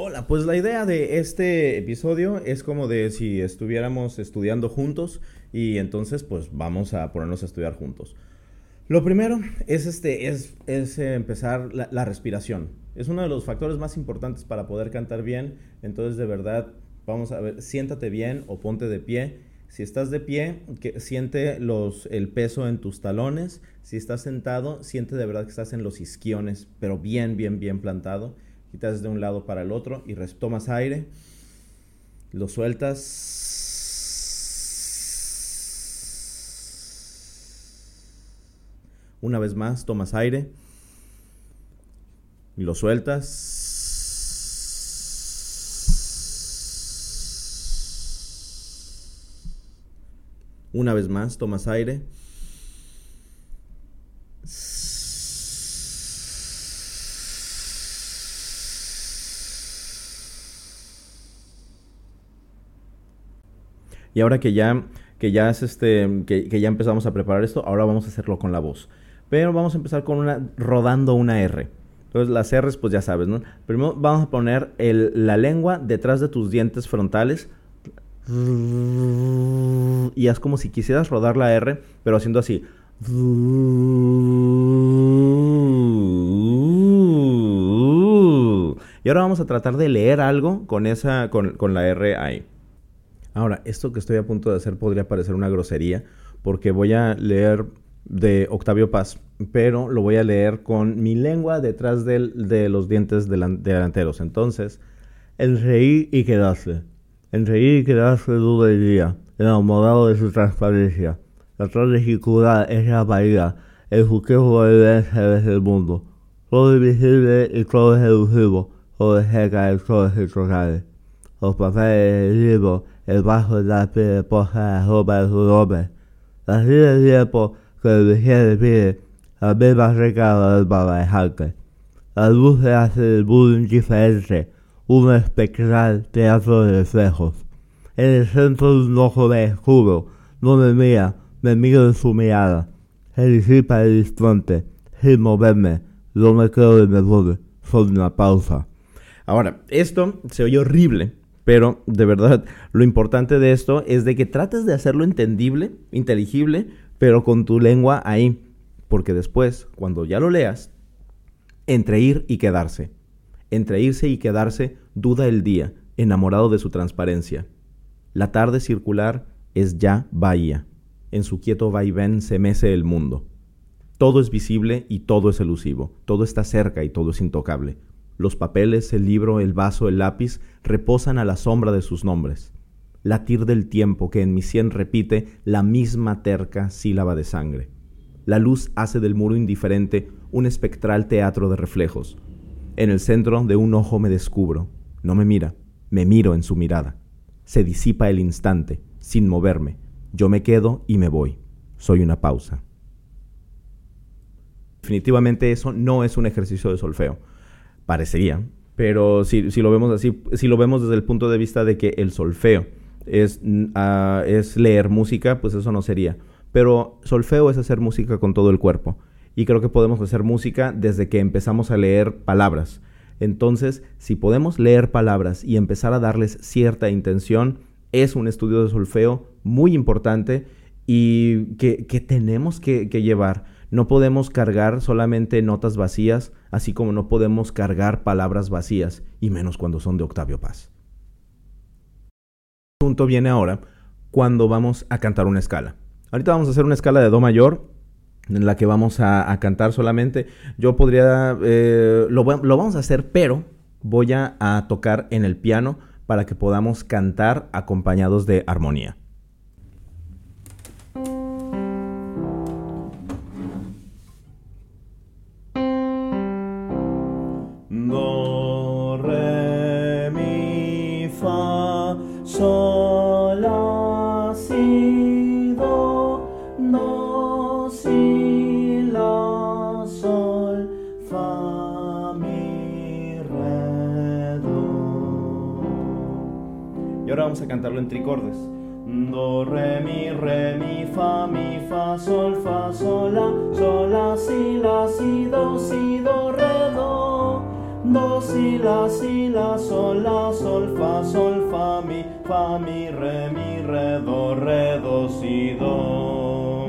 Hola, pues la idea de este episodio es como de si estuviéramos estudiando juntos y entonces pues vamos a ponernos a estudiar juntos. Lo primero es, este, es, es empezar la, respiración. Es uno de los factores más importantes para poder cantar bien, entonces de verdad vamos a ver, siéntate bien o ponte de pie si estás de pie, siente los, el peso en tus talones. Si estás sentado, siente de verdad que estás en los isquiones, pero bien, bien, bien plantado. Quitas de un lado para el otro y tomas aire. Lo sueltas. Una vez más, tomas aire. Y lo sueltas. Una vez más, tomas aire. Y ahora que ya, que ya es este, que, ya empezamos a preparar esto, ahora vamos a hacerlo con la voz. Pero vamos a empezar con una, rodando una R. Entonces las R's, pues ya sabes, ¿no? Primero vamos a poner el, la lengua detrás de tus dientes frontales y haz como si quisieras rodar la R, pero haciendo así. Y ahora vamos a tratar de leer algo con, esa, con, con la R ahí. Ahora, esto que estoy a punto de hacer podría parecer una grosería, porque voy a leer de Octavio Paz, pero lo voy a leer con mi lengua detrás de los dientes delanteros. Entonces, el reír y quedarse. En reír y quedarse duda el día, enamorado de su transparencia. La tragicidad es la paridad, el juqueo de la del mundo. Todo es visible y todo es elusivo, todo es seca y todo es. Los papeles del libro, el bajo de la piel posa la ropa de su nombre. Así de tiempo que el vigía le pide, la misma recada del babajante. La luz se hace del mundo indiferente, un espectral teatro de reflejos. En el centro de un ojo de escudo, no me mira, me miro en su mirada. Se disipa el instante, sin moverme, no me quedo de me voy, solo una pausa. Ahora, esto se oye horrible, pero de verdad, lo importante de esto es de que trates de hacerlo entendible, inteligible, pero con tu lengua ahí. Porque después, cuando ya lo leas, entre ir y quedarse entre irse y quedarse, duda el día, enamorado de su transparencia. La tarde circular es ya bahía. En su quieto vaivén se mece el mundo. Todo es visible y todo es elusivo. Todo está cerca y todo es intocable. Los papeles, el libro, el vaso, el lápiz reposan a la sombra de sus nombres. Latir del tiempo que en mi sien repite la misma terca sílaba de sangre. La luz hace del muro indiferente un espectral teatro de reflejos en el centro de un ojo me descubro. No me mira, me miro en su mirada. Se disipa el instante, sin moverme. Yo me quedo y me voy. Soy una pausa. Definitivamente eso no es un ejercicio de solfeo. Parecería, pero si, si, lo vemos así, si lo vemos desde el punto de vista de que el solfeo es, uh, es leer música, pues eso no sería. Pero solfeo es hacer música con todo el cuerpo y creo que podemos hacer música desde que empezamos a leer palabras. Entonces, si podemos leer palabras y empezar a darles cierta intención, es un estudio de solfeo muy importante y que, tenemos que, que llevar. No podemos cargar solamente notas vacías, así como no podemos cargar palabras vacías, y menos cuando son de Octavio Paz. El punto viene ahora cuando vamos a cantar una escala. Ahorita vamos a hacer una escala de Do mayor en la que vamos a, cantar solamente. Yo podría, eh, lo, vamos a hacer, pero voy a tocar en el piano para que podamos cantar acompañados de armonía. Sol, la, si, do, do, si. Y ahora vamos a cantarlo en tricordes. Do, re, mi, re, mi, fa, mi, fa, sol, fa, sol, la, sol, la, si, la, si, do, si, do, re, do. si, la, si, la, sol, la, sol, fa, sol, fa, mi, fa, mi, re, mi, re, do, re, do, si, do.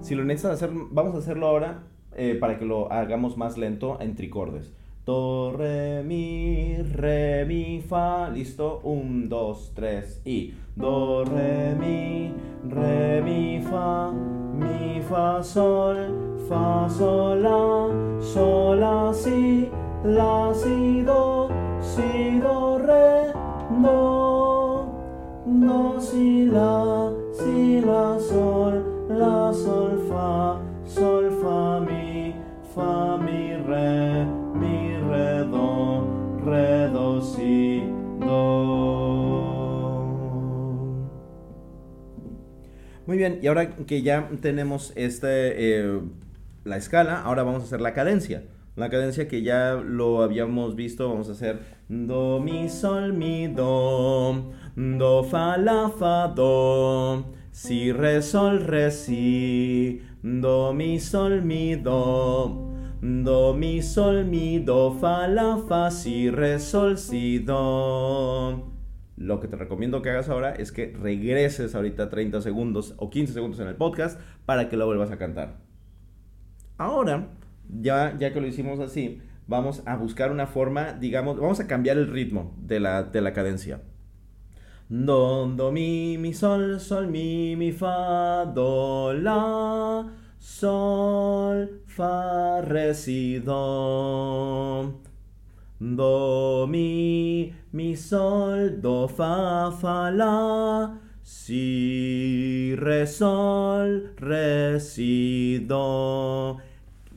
Si lo necesitas hacer, vamos a hacerlo ahora eh, para que lo hagamos más lento en tricordes. Do, re, mi, re, mi, fa. Listo. Un, dos, tres y. Do, re, mi, re, mi, fa. Mi, fa, sol. Fa, sol, la. Sol, la, si. La, si, do. Bien, y ahora que ya tenemos este, la escala, ahora vamos a hacer la cadencia. La cadencia que ya lo habíamos visto, vamos a hacer do, mi, sol, mi, do, do, fa, la, fa, do, si, re, sol, re, si, do, mi, sol, mi, do, do, mi, sol, mi, do, fa, la, fa, si, re, sol, si, do. Lo que te recomiendo que hagas ahora es que regreses ahorita 30 segundos o 15 segundos en el podcast para que lo vuelvas a cantar. Ahora, ya, ya que lo hicimos así, vamos a buscar una forma, digamos, vamos a cambiar el ritmo de la, de la cadencia. Do, do, mi, mi, sol, sol, mi, mi, fa, do, la, sol, fa, re. Do, mi, mi, sol, do, fa, fa, la, si, re, sol, re, si, do.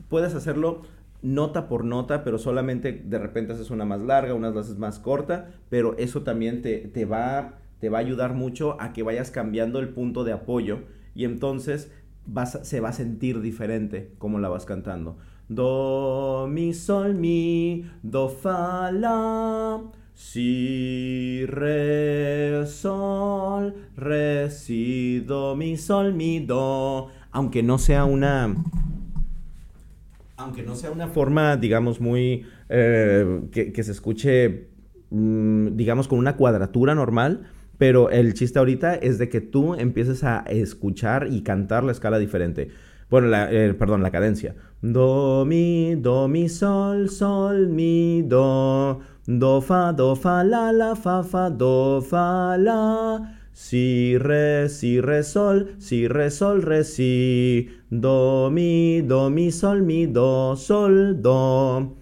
Puedes hacerlo nota por nota, pero solamente de repente haces una más larga, unas haces más corta, pero eso también te, te, va, te va a ayudar mucho a que vayas cambiando el punto de apoyo y entonces vas, se va a sentir diferente como la vas cantando. Do, mi, sol, mi, do, fa, la, si, re, sol, re, si, do, mi, sol, mi, do. Aunque no sea una... Aunque no sea una forma, digamos, muy... eh, que, que se escuche, mm, digamos, con una cuadratura normal, pero el chiste ahorita es de que tú empieces a escuchar y cantar la escala diferente. Bueno, la, eh, perdón, la cadencia. Do, mi, do, mi, sol, sol, mi, do. Do, fa, do, fa, la, la, fa, fa, do, fa, la. Si, re, si, re, sol, si, re, sol, re, si. Do, mi, do, mi, sol, mi, do, sol, do.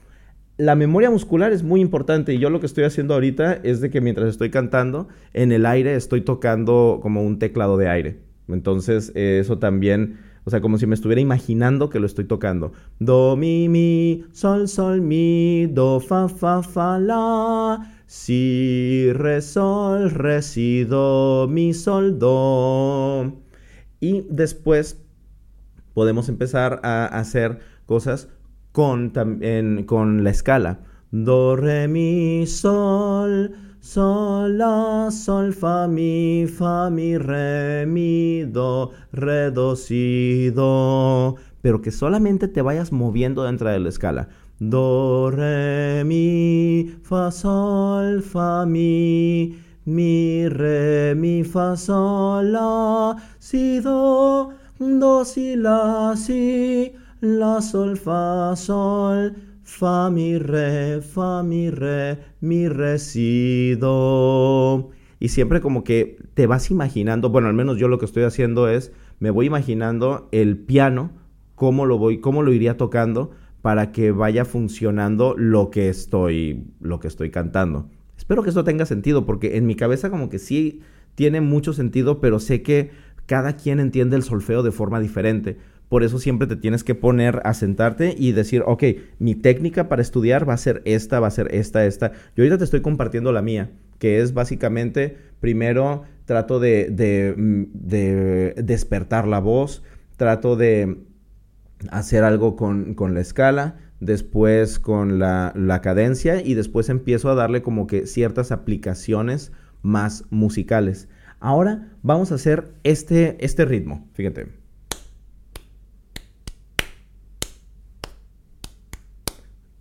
La memoria muscular es muy importante y yo lo que estoy haciendo ahorita es de que mientras estoy cantando, en el aire estoy tocando como un teclado de aire. Entonces, eh, eso también, o sea, como si me estuviera imaginando que lo estoy tocando. Do, mi, mi, sol, sol, mi, do, fa, fa, fa, la. Si, re, sol, re, si, do, mi, sol, do. Y después podemos empezar a hacer cosas con, también, con la escala. Do, re, mi, sol, sol, la, sol, fa, mi, fa, mi, re, mi, do, re, do, si, do. Pero que solamente te vayas moviendo dentro de la escala. Do, re, mi, fa, sol, fa, mi, mi, re, mi, fa, sol, la, si, do, do, si, la, si, la, sol, fa, sol, fa, mi, re, fa, mi, re, mi, re, si, do. Y siempre como que te vas imaginando, bueno, al menos yo lo que estoy haciendo es, me voy imaginando el piano, cómo lo voy, cómo lo iría tocando para que vaya funcionando lo que estoy, lo que estoy cantando. Espero que esto tenga sentido, porque en mi cabeza como que sí tiene mucho sentido, pero sé que cada quien entiende el solfeo de forma diferente. Por eso siempre te tienes que poner a sentarte y decir, ok, mi técnica para estudiar va a ser esta, va a ser esta, esta. Yo ahorita te estoy compartiendo la mía, que es básicamente, primero trato de, mm, de despertar la voz, trato de hacer algo con, la escala, después con la, la cadencia y después empiezo a darle como que ciertas aplicaciones más musicales. Ahora vamos a hacer este, este ritmo, fíjate.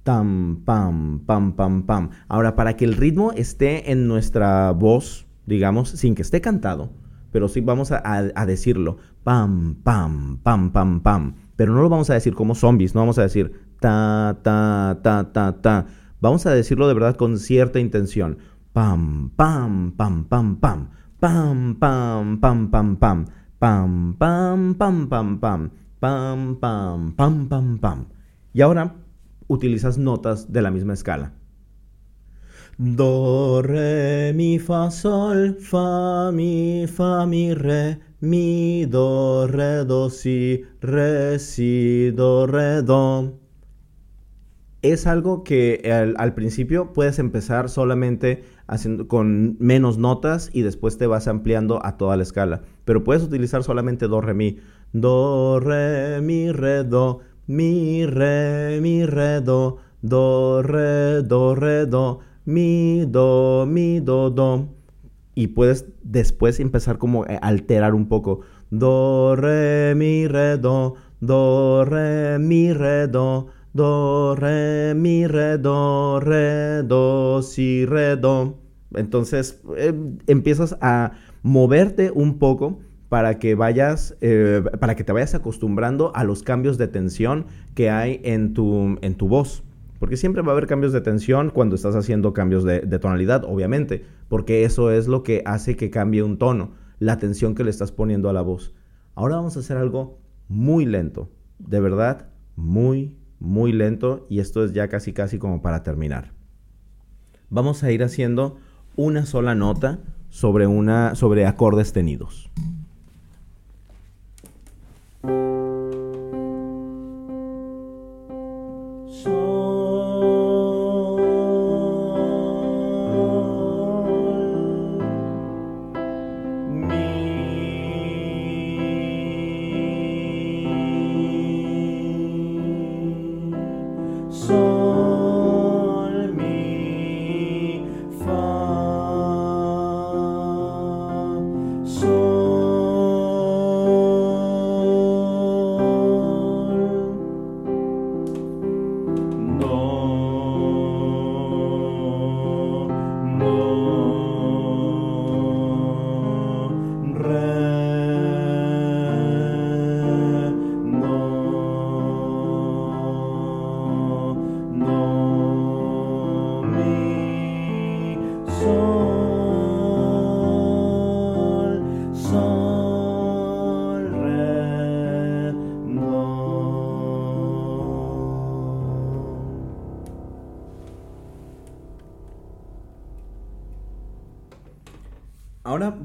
Tam, pam, pam, pam, pam. Ahora, para que el ritmo esté en nuestra voz, digamos, sin que esté cantado, pero sí vamos a, decirlo, pam, pam, pam, pam, pam. Pero no lo vamos a decir como zombies, no vamos a decir ta, ta, ta, ta, ta. Vamos a decirlo de verdad con cierta intención. Pam, pam, pam, pam, pam. Pam, pam, pam, pam, pam. Pam, pam, pam, pam, pam. Pam, pam, pam, pam, pam. Y ahora utilizas notas de la misma escala. Do, re, mi, fa, sol, fa, mi, fa, mi, re, mi, do, re, do, si, re, si, do, re, do. Es algo que al, principio puedes empezar solamente haciendo con menos notas y después te vas ampliando a toda la escala. Pero puedes utilizar solamente do, re, mi. Do, re, mi, re, do mi, re, mi, re, do, do, re, do, re, do, mi, do, mi, do, do. Y puedes después empezar como a alterar un poco. Do, re, mi, re, do, do, re, mi, re, do, do, re, mi, re, do, re, do, si, re, do. Entonces eh, empiezas a moverte un poco para que vayas, eh, para que te vayas acostumbrando a los cambios de tensión que hay en tu, en tu voz. Porque siempre va a haber cambios de tensión cuando estás haciendo cambios de, de, tonalidad, obviamente, porque eso es lo que hace que cambie un tono, la tensión que le estás poniendo a la voz. Ahora vamos a hacer algo muy lento, de verdad, muy, muy lento, y esto es ya casi, casi como para terminar. Vamos a ir haciendo una sola nota sobre, una, sobre acordes tenidos.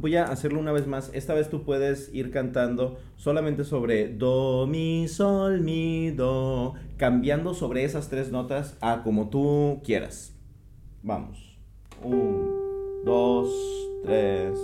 Voy a hacerlo una vez más. Esta vez tú puedes ir cantando solamente sobre do, mi, sol, mi, do, cambiando sobre esas tres notas a como tú quieras. Vamos. Un, dos, tres.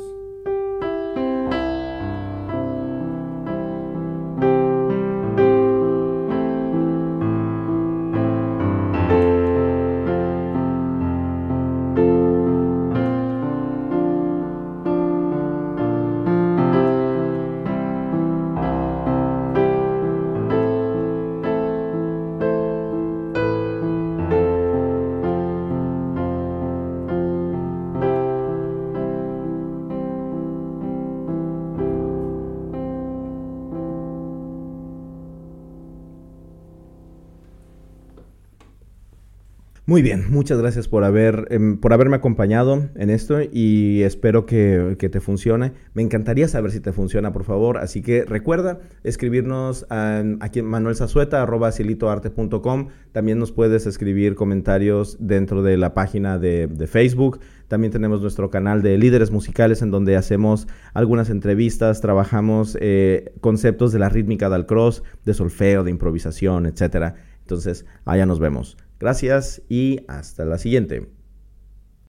Muy bien, muchas gracias por, haber, em, por haberme acompañado en esto y espero que, te funcione. Me encantaría saber si te funciona, por favor. Así que recuerda escribirnos aquí en manuelsazueta.com. También nos puedes escribir comentarios dentro de la página de, Facebook. También tenemos nuestro canal de líderes musicales en donde hacemos algunas entrevistas, trabajamos eh, conceptos de la rítmica del cross, de solfeo, de improvisación, etc. Entonces, allá nos vemos. Gracias y hasta la siguiente.